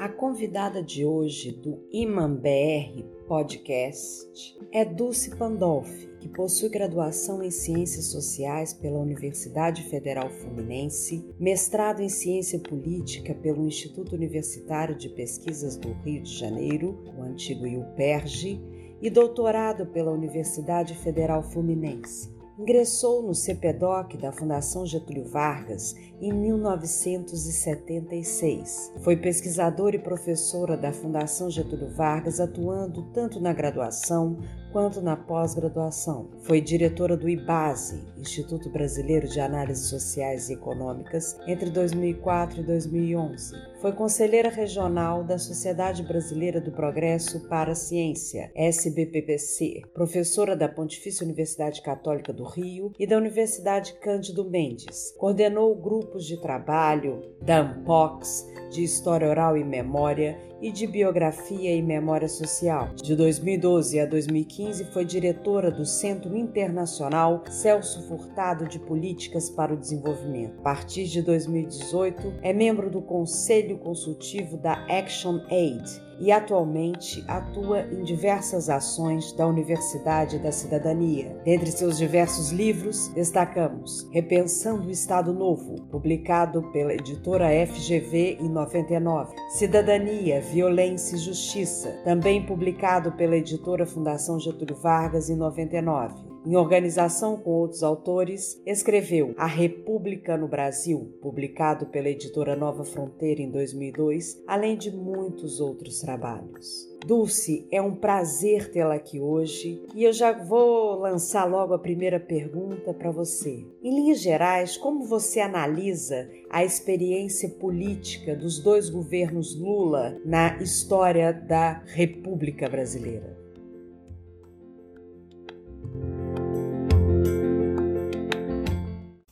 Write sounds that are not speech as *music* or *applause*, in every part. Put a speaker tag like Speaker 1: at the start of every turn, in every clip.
Speaker 1: A convidada de hoje do Iman BR Podcast é Dulce Pandolfi, que possui graduação em Ciências Sociais pela Universidade Federal Fluminense, mestrado em Ciência Política pelo Instituto Universitário de Pesquisas do Rio de Janeiro, o antigo IUPERJ, e doutorado pela Universidade Federal Fluminense. Ingressou no CPDOC da Fundação Getúlio Vargas em 1976. Foi pesquisadora e professora da Fundação Getúlio Vargas, atuando tanto na graduação quanto na pós-graduação. Foi diretora do IBASE, Instituto Brasileiro de Análises Sociais e Econômicas, entre 2004 e 2011. Foi conselheira regional da Sociedade Brasileira do Progresso para a Ciência, SBPPC, professora da Pontifícia Universidade Católica do Rio e da Universidade Cândido Mendes. Coordenou grupos de trabalho da AMPOX, de História Oral e Memória e de Biografia e Memória Social. De 2012 a 2015 foi diretora do Centro Internacional Celso Furtado de Políticas para o Desenvolvimento. A partir de 2018 é membro do Conselho Consultivo da Action Aid e atualmente atua em diversas ações da Universidade da Cidadania. Dentre seus diversos livros, destacamos Repensando o Estado Novo, publicado pela editora FGV em 99, Cidadania, Violência e Justiça, também publicado pela editora Fundação Getúlio Vargas em 99 em organização com outros autores, escreveu A República no Brasil, publicado pela editora Nova Fronteira em 2002, além de muitos outros trabalhos. Dulce, é um prazer tê-la aqui hoje e eu já vou lançar logo a primeira pergunta para você. Em linhas gerais, como você analisa a experiência política dos dois governos Lula na história da República Brasileira?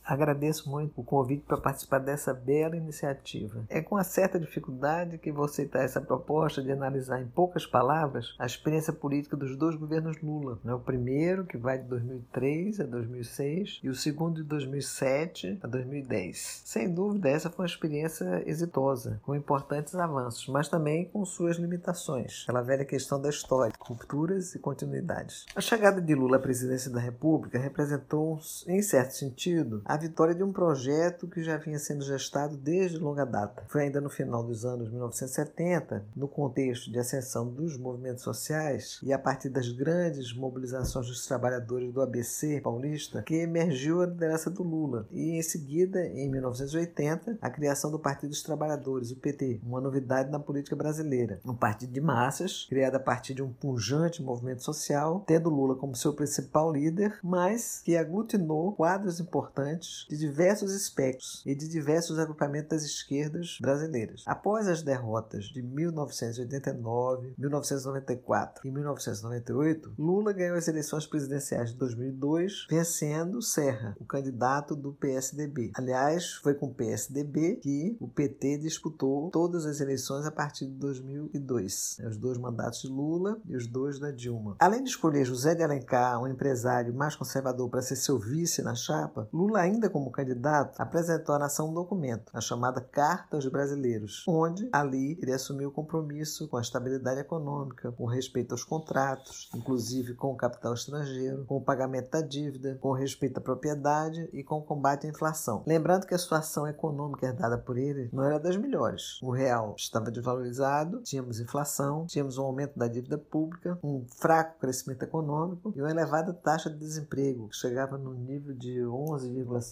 Speaker 2: Agradeço muito o convite para participar dessa bela iniciativa. É com uma certa dificuldade que vou aceitar essa proposta de analisar em poucas palavras a experiência política dos dois governos Lula. Né? O primeiro, que vai de 2003 a 2006, e o segundo de 2007 a 2010. Sem dúvida, essa foi uma experiência exitosa, com importantes avanços, mas também com suas limitações. Aquela velha questão da história, rupturas e continuidades. A chegada de Lula à presidência da República representou, em certo sentido, a vitória de um projeto que já vinha sendo gestado desde longa data. Foi ainda no final dos anos 1970, no contexto de ascensão dos movimentos sociais e a partir das grandes mobilizações dos trabalhadores do ABC paulista, que emergiu a liderança do Lula. E em seguida, em 1980, a criação do Partido dos Trabalhadores, o PT, uma novidade na política brasileira. Um partido de massas, criado a partir de um pujante movimento social, tendo Lula como seu principal líder, mas que aglutinou quadros importantes de diversos espectros e de diversos agrupamentos das esquerdas brasileiras. Após as derrotas de 1989, 1994 e 1998, Lula ganhou as eleições presidenciais de 2002, vencendo Serra, o candidato do PSDB. Aliás, foi com o PSDB que o PT disputou todas as eleições a partir de 2002, os dois mandatos de Lula e os dois da Dilma. Além de escolher José de Alencar, um empresário mais conservador, para ser seu vice na chapa, Lula ainda ainda como candidato, apresentou à nação um documento, a chamada Carta aos Brasileiros, onde ali ele assumiu o compromisso com a estabilidade econômica, com respeito aos contratos, inclusive com o capital estrangeiro, com o pagamento da dívida, com respeito à propriedade e com o combate à inflação. Lembrando que a situação econômica herdada por ele não era das melhores. O real estava desvalorizado, tínhamos inflação, tínhamos um aumento da dívida pública, um fraco crescimento econômico e uma elevada taxa de desemprego, que chegava no nível de 11,5%.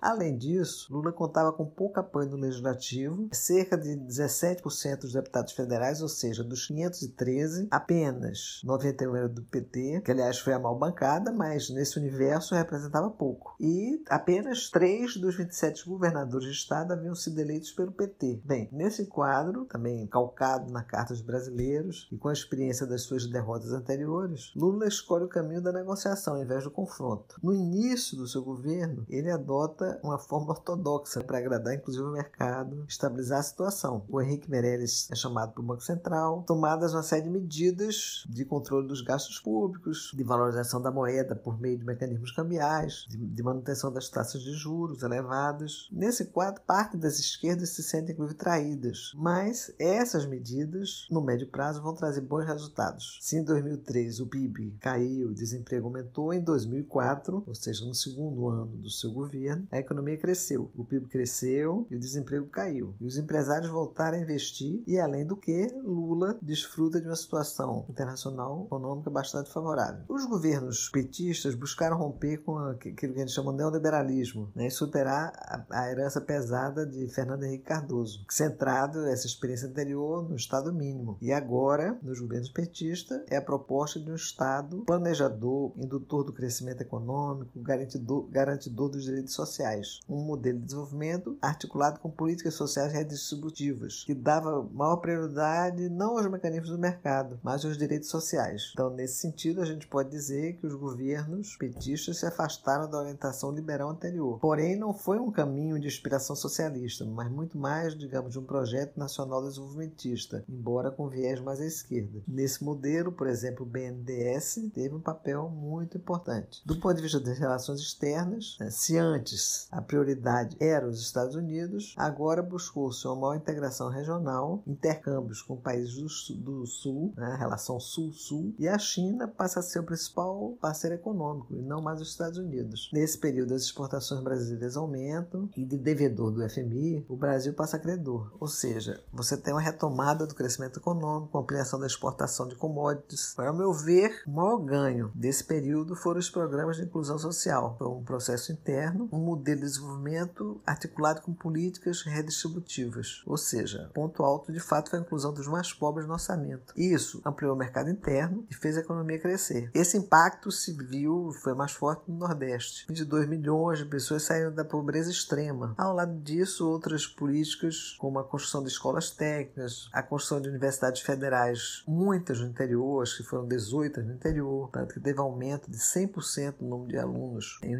Speaker 2: Além disso, Lula contava com pouco apoio no legislativo, cerca de 17% dos deputados federais, ou seja, dos 513, apenas 91 era do PT, que aliás foi a mal bancada, mas nesse universo representava pouco. E apenas 3 dos 27 governadores de estado haviam sido eleitos pelo PT. Bem, nesse quadro, também calcado na Carta dos Brasileiros e com a experiência das suas derrotas anteriores, Lula escolhe o caminho da negociação ao invés do confronto. No início do seu governo, ele adota uma forma ortodoxa para agradar inclusive o mercado, estabilizar a situação. O Henrique Meirelles é chamado para o Banco Central, tomadas uma série de medidas de controle dos gastos públicos, de valorização da moeda por meio de mecanismos cambiais, de, de manutenção das taxas de juros elevadas. Nesse quadro, parte das esquerdas se sentem inclusive traídas, mas essas medidas, no médio prazo, vão trazer bons resultados. Se em 2003 o PIB caiu, o desemprego aumentou, em 2004, ou seja, no segundo ano do seu governo, a economia cresceu, o PIB cresceu e o desemprego caiu. E os empresários voltaram a investir e, além do que, Lula desfruta de uma situação internacional econômica bastante favorável. Os governos petistas buscaram romper com aquilo que a gente chama de neoliberalismo né, e superar a, a herança pesada de Fernando Henrique Cardoso, centrado essa experiência anterior no Estado mínimo. E agora, nos governos petistas, é a proposta de um Estado planejador, indutor do crescimento econômico, garantidor, garantidor dos direitos sociais. Um modelo de desenvolvimento articulado com políticas sociais redistributivas, que dava maior prioridade não aos mecanismos do mercado, mas aos direitos sociais. Então, nesse sentido, a gente pode dizer que os governos petistas se afastaram da orientação liberal anterior. Porém, não foi um caminho de inspiração socialista, mas muito mais, digamos, de um projeto nacional desenvolvimentista, embora com viés mais à esquerda. Nesse modelo, por exemplo, o BNDES teve um papel muito importante. Do ponto de vista das relações externas, né, se antes a prioridade era os Estados Unidos, agora buscou-se uma maior integração regional, intercâmbios com países do, sul, do sul né, relação sul-sul, e a China passa a ser o principal parceiro econômico e não mais os Estados Unidos. Nesse período, as exportações brasileiras aumentam e de devedor do FMI, o Brasil passa a credor. Ou seja, você tem uma retomada do crescimento econômico, ampliação da exportação de commodities. Para o meu ver, o maior ganho desse período foram os programas de inclusão social. Foi um processo interno, um modelo de desenvolvimento articulado com políticas redistributivas. Ou seja, ponto alto de fato foi a inclusão dos mais pobres no orçamento. Isso ampliou o mercado interno e fez a economia crescer. Esse impacto se viu, foi mais forte no Nordeste. 22 milhões de pessoas saíram da pobreza extrema. Ao lado disso, outras políticas, como a construção de escolas técnicas, a construção de universidades federais, muitas no interior, acho que foram 18 no interior, tanto que teve aumento de 100% no número de alunos em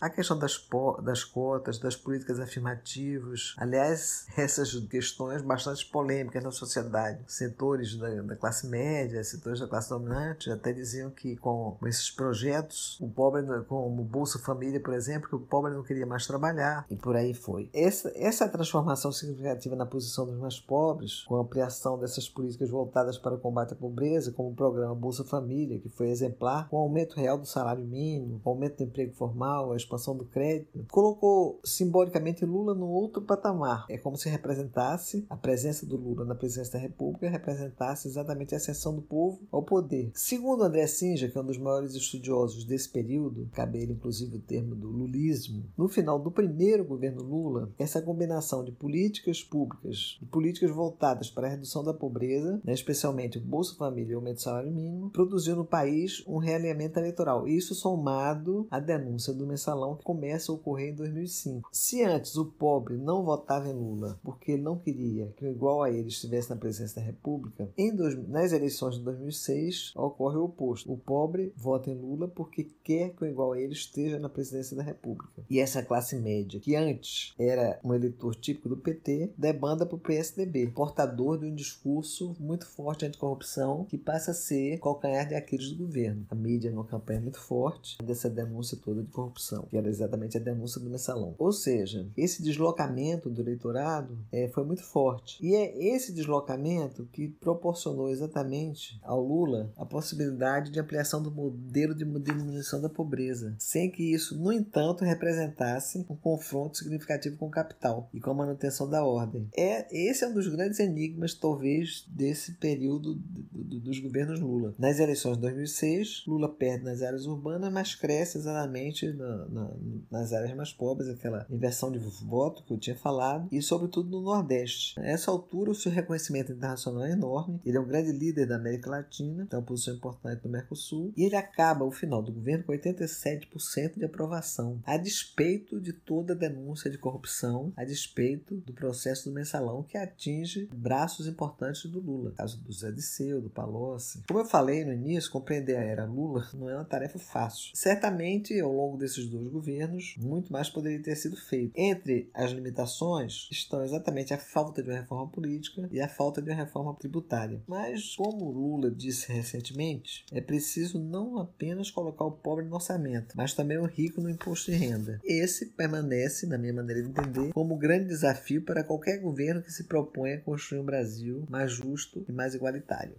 Speaker 2: A questão das, das cotas, das políticas afirmativas, aliás, *laughs* essas questões bastante polêmicas na sociedade. Setores da, da classe média, setores da classe dominante até diziam que com esses projetos, o pobre, como o Bolsa Família, por exemplo, que o pobre não queria mais trabalhar e por aí foi. Essa, essa transformação significativa na posição dos mais pobres, com a ampliação dessas políticas voltadas para o combate à pobreza, como o programa Bolsa Família, que foi exemplar, com o aumento real do salário mínimo, o aumento do emprego formal, a expansão do crédito, colocou simbolicamente Lula no outro patamar. É como se representasse a presença do Lula na presidência da República, representasse exatamente a ascensão do povo ao poder. Segundo André Sinja, que é um dos maiores estudiosos desse período, cabe ele inclusive o termo do lulismo, no final do primeiro governo Lula, essa combinação de políticas públicas e políticas voltadas para a redução da pobreza, né, especialmente o Bolsa Família e o aumento do salário mínimo, produziu no país um realinhamento eleitoral. Isso somado à denúncia do mensalão que começa a ocorrer em 2005. Se antes o pobre não votava em Lula porque ele não queria que o igual a ele estivesse na presidência da República, em dois, nas eleições de 2006 ocorre o oposto. O pobre vota em Lula porque quer que o igual a ele esteja na presidência da República. E essa classe média, que antes era um eleitor típico do PT, debanda para o PSDB, portador de um discurso muito forte anticorrupção que passa a ser calcanhar de Aquiles do governo. A mídia numa campanha muito forte dessa denúncia toda de corrupção corrupção, que era exatamente a denúncia do mensalão. Ou seja, esse deslocamento do eleitorado é, foi muito forte. E é esse deslocamento que proporcionou exatamente ao Lula a possibilidade de ampliação do modelo de diminuição da pobreza, sem que isso, no entanto, representasse um confronto significativo com o capital e com a manutenção da ordem. É, esse é um dos grandes enigmas, talvez, desse período dos governos Lula. Nas eleições de 2006, Lula perde nas áreas urbanas, mas cresce exatamente na, na, nas áreas mais pobres, aquela inversão de voto que eu tinha falado, e sobretudo no Nordeste. A essa altura, o seu reconhecimento internacional é enorme, ele é um grande líder da América Latina, tem uma posição importante no Mercosul, e ele acaba o final do governo com 87% de aprovação, a despeito de toda a denúncia de corrupção, a despeito do processo do mensalão que atinge braços importantes do Lula, caso do Zé Disseu, do Palocci. Como eu falei no início, compreender a era Lula não é uma tarefa fácil. Certamente, ao longo desses dois governos, muito mais poderia ter sido feito. Entre as limitações estão exatamente a falta de uma reforma política e a falta de uma reforma tributária. Mas, como Lula disse recentemente, é preciso não apenas colocar o pobre no orçamento, mas também o rico no imposto de renda. Esse permanece, na minha maneira de entender, como grande desafio para qualquer governo que se proponha a construir um Brasil mais justo e mais igualitário.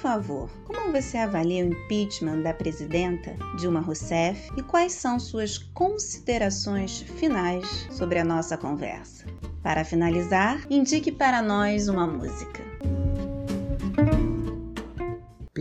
Speaker 3: Favor, como você avalia o impeachment da presidenta Dilma Rousseff e quais são suas considerações finais sobre a nossa conversa? Para finalizar, indique para nós uma música.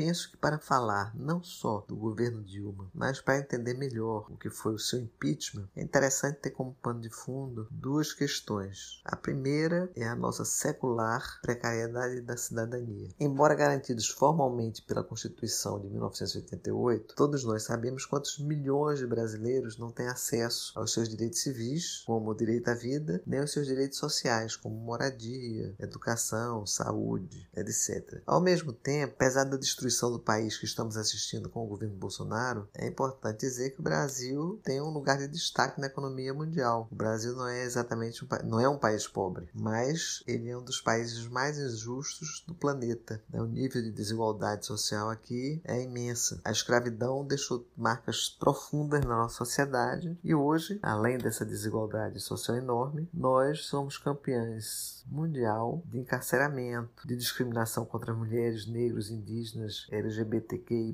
Speaker 2: Penso que para falar não só do governo Dilma, mas para entender melhor o que foi o seu impeachment, é interessante ter como pano de fundo duas questões. A primeira é a nossa secular precariedade da cidadania. Embora garantidos formalmente pela Constituição de 1988, todos nós sabemos quantos milhões de brasileiros não têm acesso aos seus direitos civis, como o direito à vida, nem aos seus direitos sociais, como moradia, educação, saúde, etc. Ao mesmo tempo, apesar da destruição destruição do país que estamos assistindo com o governo Bolsonaro, é importante dizer que o Brasil tem um lugar de destaque na economia mundial. O Brasil não é exatamente um, não é um país pobre, mas ele é um dos países mais injustos do planeta. O nível de desigualdade social aqui é imensa. A escravidão deixou marcas profundas na nossa sociedade e hoje, além dessa desigualdade social enorme, nós somos campeões mundial de encarceramento, de discriminação contra mulheres, negros, indígenas, LGBTQI,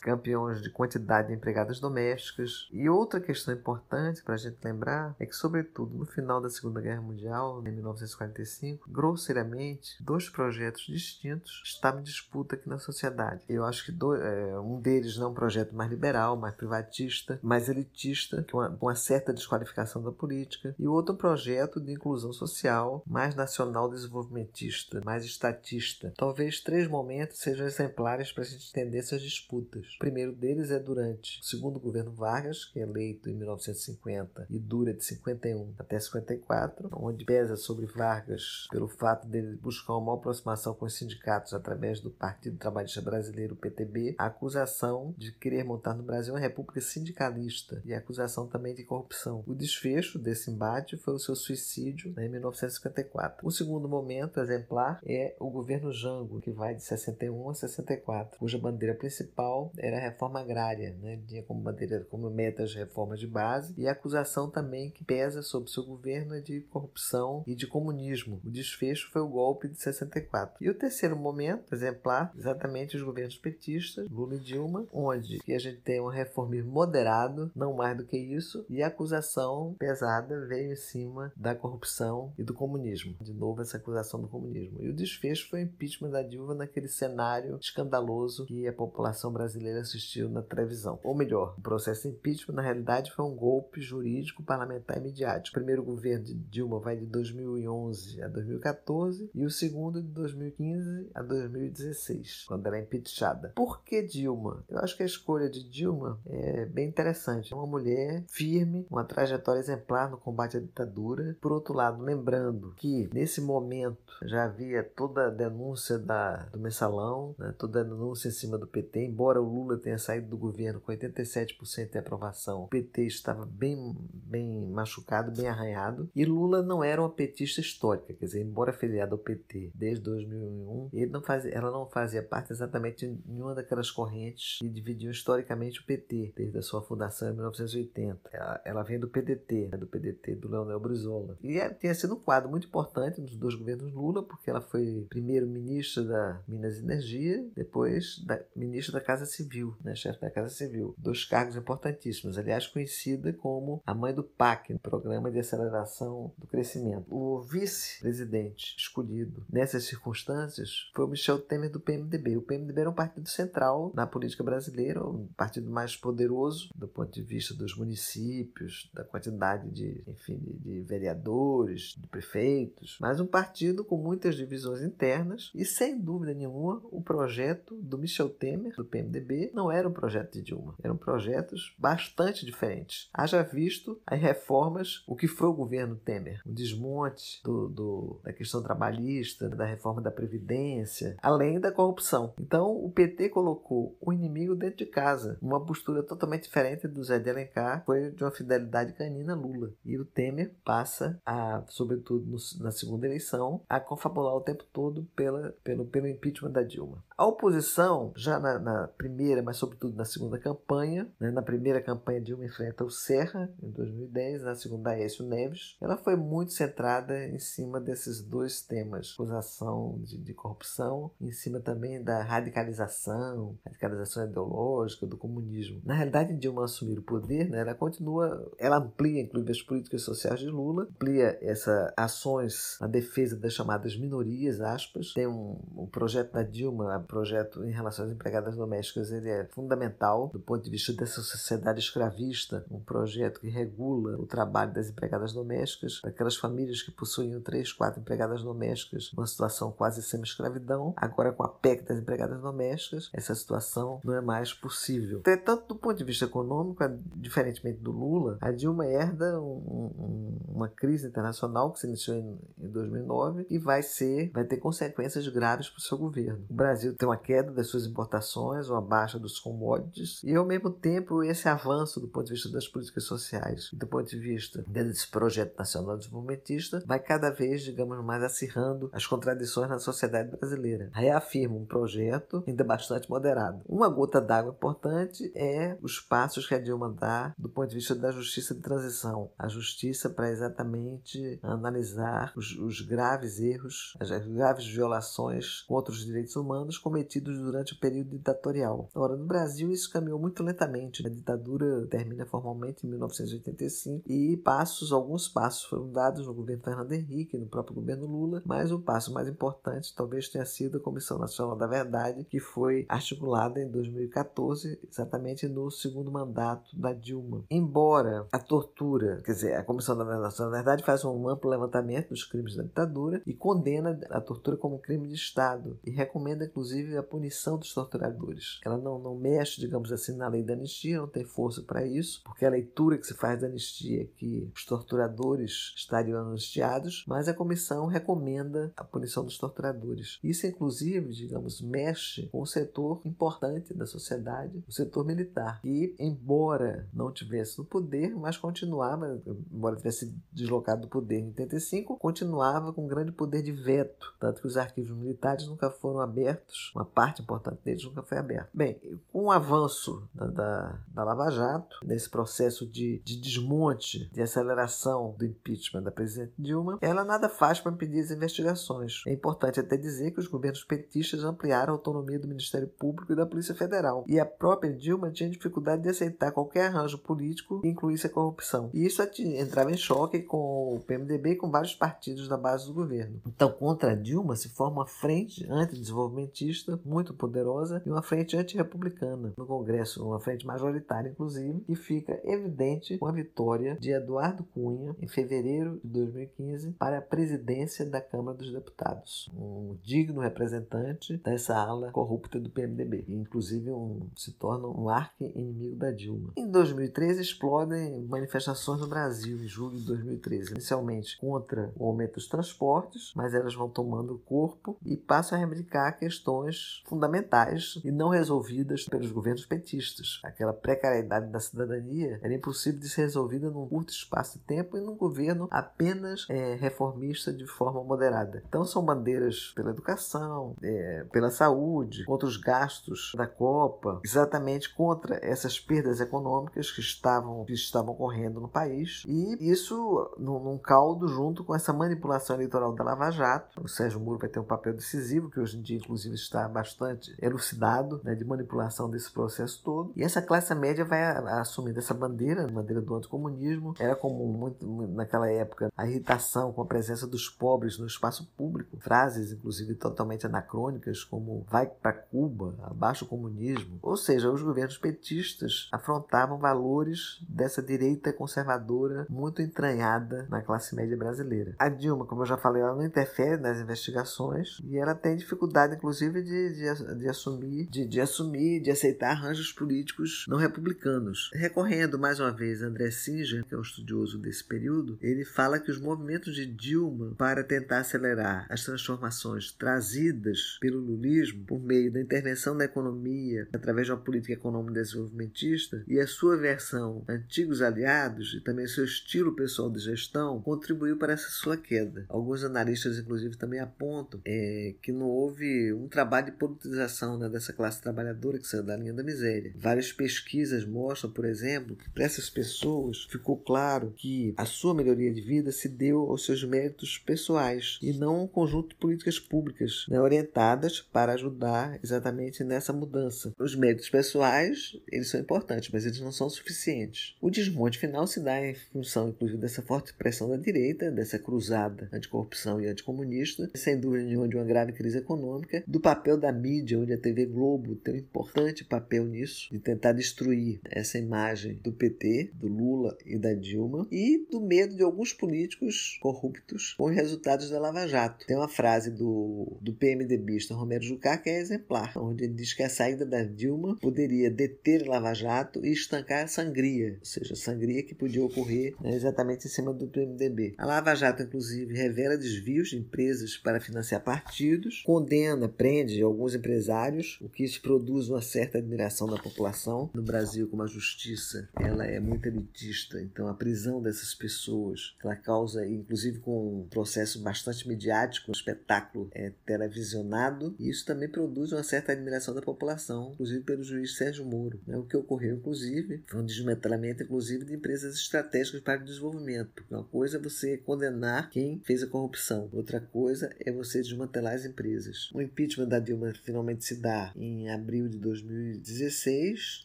Speaker 2: campeões de quantidade de empregadas domésticas. E outra questão importante para a gente lembrar é que, sobretudo no final da Segunda Guerra Mundial, em 1945, grosseiramente, dois projetos distintos estavam em disputa aqui na sociedade. Eu acho que dois, é, um deles não é um projeto mais liberal, mais privatista, mais elitista, com uma, uma certa desqualificação da política, e o outro um projeto de inclusão social, mais nacional desenvolvimentista, mais estatista. Talvez três momentos sejam exemplares para a gente entender essas disputas. O primeiro deles é durante o segundo governo Vargas, que é eleito em 1950 e dura de 51 até 54, onde pesa sobre Vargas pelo fato dele buscar uma aproximação com os sindicatos através do Partido Trabalhista Brasileiro, PTB, a acusação de querer montar no Brasil uma república sindicalista e a acusação também de corrupção. O desfecho desse embate foi o seu suicídio né, em 1954. O segundo momento exemplar é o governo Jango, que vai de 61 a 64 cuja bandeira principal era a reforma agrária, né? tinha como bandeira, como meta as reformas de base, e a acusação também que pesa sobre seu governo é de corrupção e de comunismo. O desfecho foi o golpe de 64. E o terceiro momento, exemplar, exatamente os governos petistas, Lula e Dilma, onde a gente tem um reformismo moderado, não mais do que isso, e a acusação pesada veio em cima da corrupção e do comunismo. De novo, essa acusação do comunismo. E o desfecho foi o impeachment da Dilma naquele cenário escandaloso que a população brasileira assistiu na televisão. Ou melhor, o processo de impeachment na realidade foi um golpe jurídico, parlamentar e midiático. O primeiro governo de Dilma vai de 2011 a 2014 e o segundo de 2015 a 2016, quando ela é impeachada. Por que Dilma? Eu acho que a escolha de Dilma é bem interessante. É uma mulher firme, uma trajetória exemplar no combate à ditadura. Por outro lado, lembrando que nesse momento já havia toda a denúncia da, do mensalão, né, toda a denúncia em cima do PT, embora o Lula tenha saído do governo com 87% de aprovação, o PT estava bem, bem machucado, bem arranhado, e Lula não era uma petista histórica, quer dizer, embora filiado ao PT desde 2001, ele não fazia, ela não fazia parte exatamente de nenhuma daquelas correntes que dividiam historicamente o PT, desde a sua fundação em 1980. Ela, ela vem do PDT, né, do PDT do Leonel Brizola. E é, tinha sido um quadro muito importante nos dois governos Lula, porque ela foi primeiro ministra da Minas e Energia, depois da, ministra da Casa Civil, né, chefe da Casa Civil. Dois cargos importantíssimos, aliás, conhecida como a mãe do PAC, Programa de Aceleração do Crescimento. O vice-presidente escolhido nessas circunstâncias foi o Michel Temer do PMDB. O PMDB era um partido central na política brasileira, um partido mais poderoso do ponto de vista dos municípios, da quantidade de, enfim, de, de vereadores, de prefeitos, mas um partido com muitas divisões internas e sem dúvida nenhuma o projeto do Michel Temer do PMDB não era um projeto de Dilma, eram projetos bastante diferentes. Haja visto as reformas, o que foi o governo Temer, o desmonte do, do, da questão trabalhista, da reforma da previdência, além da corrupção. Então o PT colocou o inimigo dentro de casa, uma postura totalmente diferente do Zé de Alencar, foi de uma fidelidade canina Lula. E o Temer passa a, sobretudo no, na segunda eleição, a confabular o tempo todo pela, pelo, pelo impeachment da Dilma. A oposição, já na, na primeira, mas sobretudo na segunda campanha, né, na primeira campanha Dilma enfrenta o Serra, em 2010, na segunda Aécio Neves, ela foi muito centrada em cima desses dois temas, acusação de, de corrupção, em cima também da radicalização, radicalização ideológica, do comunismo. Na realidade, Dilma assumir o poder, né, ela continua, ela amplia inclusive as políticas sociais de Lula, amplia essas ações na defesa das chamadas minorias, aspas, tem um, um projeto da Dilma, projeto em relação às empregadas domésticas, ele é fundamental do ponto de vista dessa sociedade escravista, um projeto que regula o trabalho das empregadas domésticas, aquelas famílias que possuíam três, quatro empregadas domésticas, uma situação quase semi-escravidão, agora com a PEC das empregadas domésticas, essa situação não é mais possível. Entretanto, do ponto de vista econômico, diferentemente do Lula, a Dilma herda um, um, uma crise internacional que se iniciou em, em 2009 e vai ser, vai ter consequências graves para o seu governo. O Brasil tem uma queda das suas importações, uma baixa dos commodities e, ao mesmo tempo, esse avanço do ponto de vista das políticas sociais e do ponto de vista desse projeto nacional desenvolvimentista vai cada vez, digamos, mais acirrando as contradições na sociedade brasileira. Reafirma um projeto ainda bastante moderado. Uma gota d'água importante é os passos que a Dilma dá do ponto de vista da justiça de transição. A justiça para exatamente analisar os, os graves erros, as graves violações contra os direitos humanos cometidos durante o período ditatorial. Ora, no Brasil isso caminhou muito lentamente. A ditadura termina formalmente em 1985 e passos, alguns passos foram dados no governo Fernando Henrique, no próprio governo Lula, mas o passo mais importante talvez tenha sido a Comissão Nacional da Verdade, que foi articulada em 2014, exatamente no segundo mandato da Dilma. Embora a tortura, quer dizer, a Comissão Nacional da Verdade faz um amplo levantamento dos crimes da ditadura e condena a tortura como crime de Estado e recomenda inclusive a punição dos torturadores. Ela não, não mexe, digamos assim, na lei da anistia, não tem força para isso, porque a leitura que se faz da anistia é que os torturadores estariam anistiados, mas a comissão recomenda a punição dos torturadores. Isso, inclusive, digamos, mexe com um setor importante da sociedade, o setor militar, que, embora não tivesse no poder, mas continuava, embora tivesse deslocado do poder em 85, continuava com grande poder de veto, tanto que os arquivos militares nunca foram abertos, uma parte importante deles nunca foi aberta. Bem, com o avanço da, da, da Lava Jato, nesse processo de, de desmonte, de aceleração do impeachment da presidente Dilma, ela nada faz para impedir as investigações. É importante até dizer que os governos petistas ampliaram a autonomia do Ministério Público e da Polícia Federal, e a própria Dilma tinha dificuldade de aceitar qualquer arranjo político que incluísse a corrupção. E isso entrava em choque com o PMDB e com vários partidos da base do governo. Então, contra Dilma se forma uma frente antidesenvolvimentista muito poderosa e uma frente antirrepublicana no Congresso, uma frente majoritária, inclusive, e fica evidente com a vitória de Eduardo Cunha em fevereiro de 2015 para a presidência da Câmara dos Deputados. Um digno representante dessa ala corrupta do PMDB, e inclusive um, se torna um arqui-inimigo da Dilma. Em 2013 explodem manifestações no Brasil, em julho de 2013, inicialmente contra o aumento dos transportes, mas elas vão tomando corpo e passam a reivindicar questões fundamentais e não resolvidas pelos governos petistas. Aquela precariedade da cidadania era impossível de ser resolvida num curto espaço de tempo e num governo apenas é, reformista de forma moderada. Então são bandeiras pela educação, é, pela saúde, contra os gastos da Copa, exatamente contra essas perdas econômicas que estavam, que estavam ocorrendo no país e isso num, num caldo junto com essa manipulação eleitoral da Lava Jato. O Sérgio Moro vai ter um papel decisivo, que hoje em dia, inclusive, está bastante elucidado né, de manipulação desse processo todo. E essa classe média vai assumindo essa bandeira, a bandeira do anticomunismo. Era comum, muito, naquela época, a irritação com a presença dos pobres no espaço público. Frases, inclusive, totalmente anacrônicas, como vai para Cuba, abaixo o comunismo. Ou seja, os governos petistas afrontavam valores dessa direita conservadora muito entranhada na classe média brasileira. A Dilma, como eu já falei, ela não interfere nas investigações e ela tem dificuldade, inclusive, de, de, de assumir, de, de, assumir, de aceitar arranjos políticos não republicanos. Recorrendo mais uma vez a André Singer, que é um estudioso desse período, ele fala que os movimentos de Dilma para tentar acelerar as transformações trazidas pelo lulismo por meio da intervenção na economia através de uma política econômica desenvolvimentista e a sua versão antigos aliados e também seu estilo pessoal de gestão contribuiu para essa sua queda. Alguns analistas, inclusive, também apontam é, que não houve um trabalho de politização né, dessa classe trabalhadora que saiu da linha da miséria. Várias pesquisas mostram, por exemplo, que para essas pessoas ficou claro que a sua melhoria de vida se deu aos seus méritos pessoais e não um conjunto de políticas públicas né, orientadas para ajudar exatamente nessa mudança. Os méritos pessoais, eles são importantes, mas eles não são suficientes. O desmonte final se dá em função, inclusive, dessa forte pressão da direita, dessa cruzada anticorrupção e anticomunista, sem dúvida nenhuma de uma grave crise econômica, do papel da mídia, onde a TV Globo tem um importante papel nisso, de tentar destruir essa imagem do PT, do Lula e da Dilma, e do medo de alguns políticos corruptos com os resultados da Lava Jato. Tem uma frase do, do PMDBista Romero Jucá que é exemplar, onde ele diz que a saída da Dilma poderia deter Lava Jato e estancar a sangria, ou seja, a sangria que podia ocorrer né, exatamente em cima do PMDB. A Lava Jato, inclusive, revela desvios de empresas para financiar partidos, condena, prende alguns empresários, o que isso produz uma certa admiração da população. No Brasil, como a justiça ela é muito elitista, então a prisão dessas pessoas, ela causa, inclusive com um processo bastante midiático, um espetáculo é, televisionado, e isso também produz uma certa admiração da população, inclusive pelo juiz Sérgio Moro. Né? O que ocorreu, inclusive, foi um desmantelamento, inclusive, de empresas estratégicas para o desenvolvimento. Uma coisa é você condenar quem fez a corrupção, outra coisa é você desmantelar as empresas. O impeachment da Dilma finalmente se dá em abril de 2016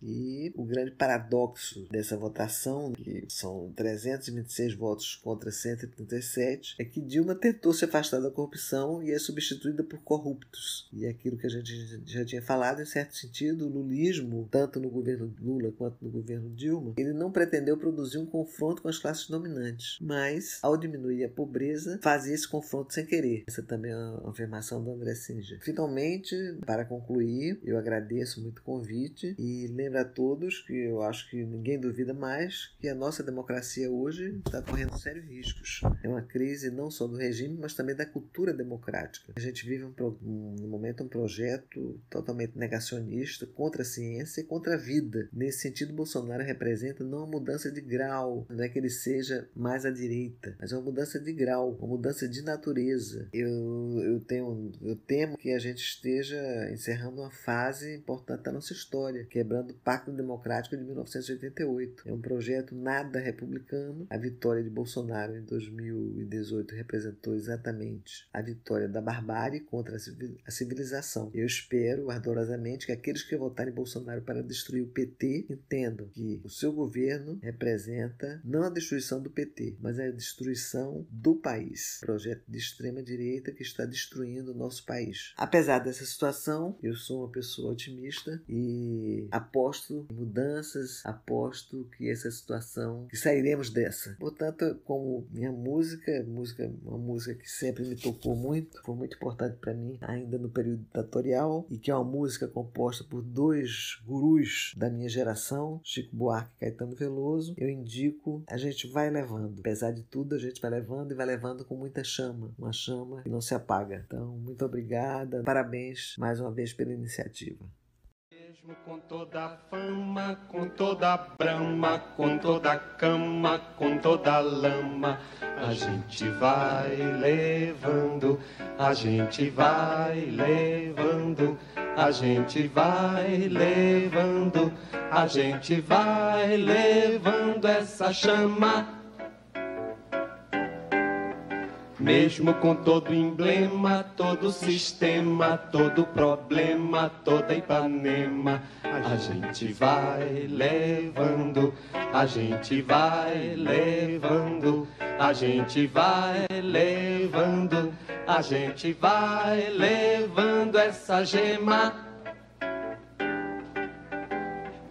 Speaker 2: e o grande paradoxo dessa votação, que são 326 votos contra 137, é que Dilma tentou se afastar da corrupção e é substituída por corruptos. E é aquilo que a gente já tinha falado, em certo sentido, o lulismo, tanto no governo Lula quanto no governo Dilma, ele não pretendeu produzir um confronto com as classes dominantes, mas ao diminuir a pobreza, fazia esse confronto sem querer. Essa também é uma afirmação do André Singer. Finalmente, para concluir, eu agradeço muito o convite e lembro a todos que eu acho que ninguém duvida mais que a nossa democracia hoje está correndo sérios riscos. É uma crise não só do regime, mas também da cultura democrática. A gente vive um, no momento um projeto totalmente negacionista contra a ciência e contra a vida. Nesse sentido, Bolsonaro representa não uma mudança de grau, não é que ele seja mais à direita, mas é uma mudança de grau, uma mudança de natureza. Eu, eu, tenho, eu temo que a gente esteja encerrando uma fase importante da nossa história, quebrando o Pacto Democrático de 1988. É um projeto nada republicano. A vitória de Bolsonaro em 2018 representou exatamente a vitória da barbárie contra a civilização. Eu espero ardorosamente que aqueles que votarem Bolsonaro para destruir o PT entendam que o seu governo representa não a destruição do PT, mas a destruição do país. Projeto de extrema direita que está destruindo o nosso país. Apesar dessa situação, eu sou uma pessoa otimista e aposto em mudanças, aposto que essa situação, que sairemos dessa. Portanto, como minha música, música uma música que sempre me tocou muito, foi muito importante para mim ainda no período ditatorial e que é uma música composta por dois gurus da minha geração, Chico Buarque e Caetano Veloso, eu indico A Gente Vai Levando. Apesar de tudo, a gente vai levando e vai levando com muita chama, uma chama que não se apaga. Então, muito obrigada, parabéns Parabéns mais uma vez pela iniciativa.
Speaker 4: Mesmo com toda a fama, com toda a brama, com toda a cama, com toda a lama, a gente vai levando, a gente vai levando, a gente vai levando, a gente vai levando essa chama Mesmo com todo emblema, todo sistema, todo problema, toda Ipanema, a gente vai levando, a gente vai levando, a gente vai levando, a gente vai levando essa gema.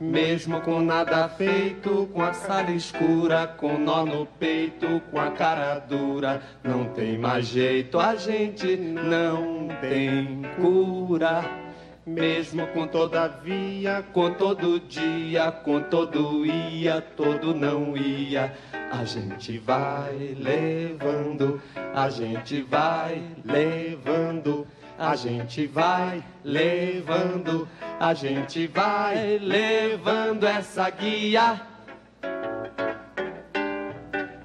Speaker 4: Mesmo com nada feito, com a sala escura, com nó no peito, com a cara dura, não tem mais jeito, a gente não tem cura. Mesmo com todavia, com todo dia, com todo ia, todo não ia, a gente vai levando, a gente vai levando a gente vai levando, a gente vai levando essa guia.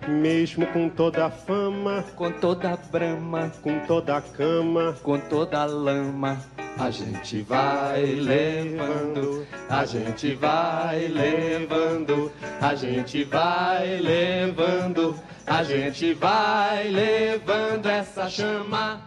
Speaker 4: Mesmo com toda a fama,
Speaker 5: com toda a brama,
Speaker 4: com toda a cama,
Speaker 5: com toda a lama,
Speaker 4: a gente vai levando, a gente vai levando, a gente vai levando, a gente vai levando essa chama.